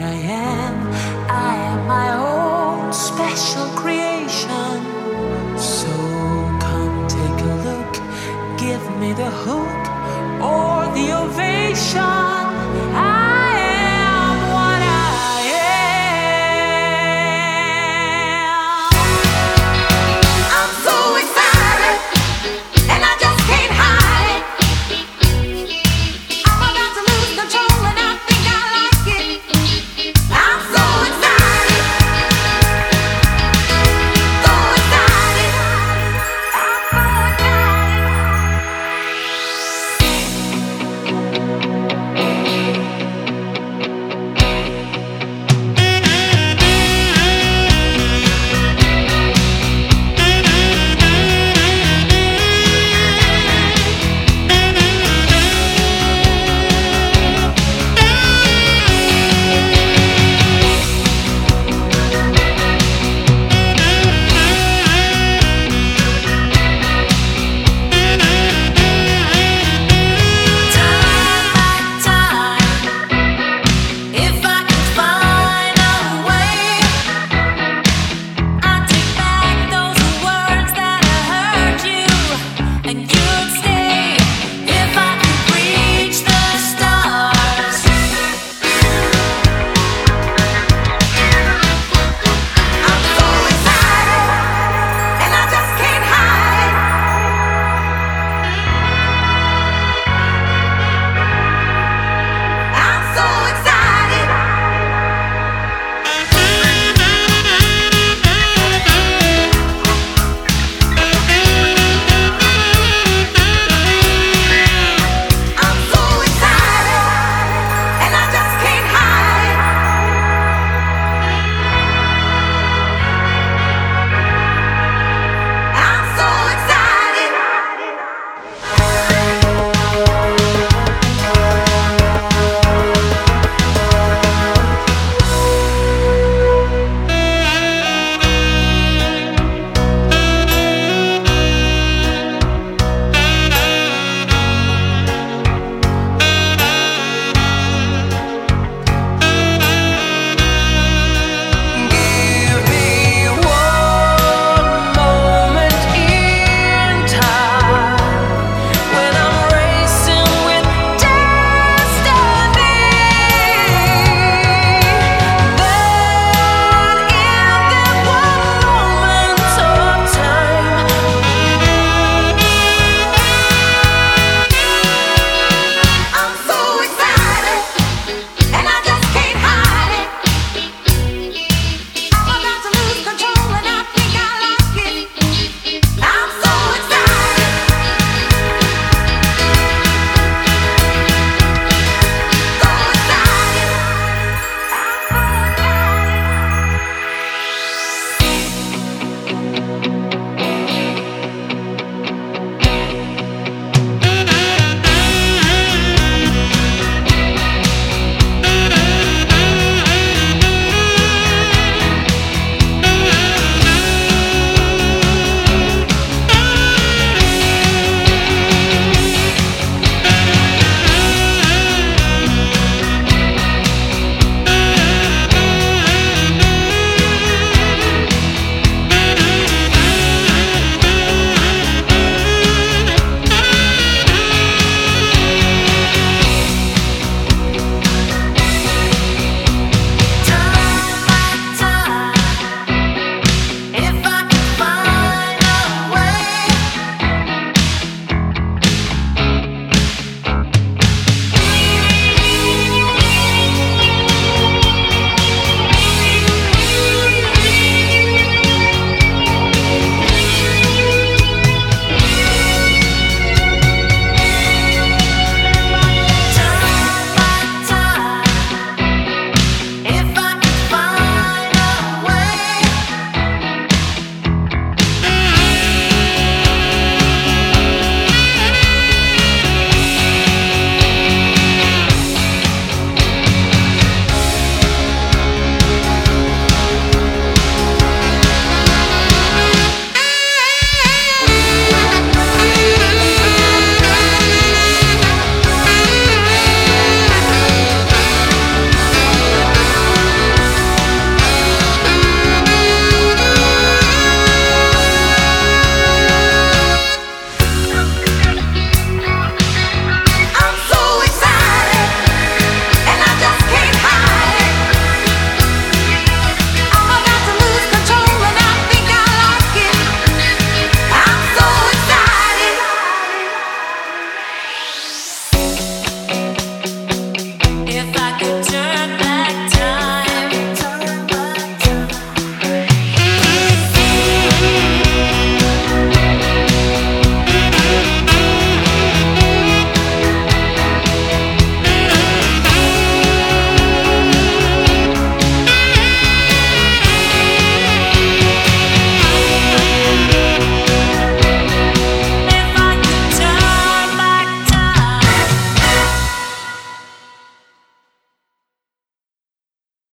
what I am. I am my own special creation. So come take a look, give me the hook or the ovation.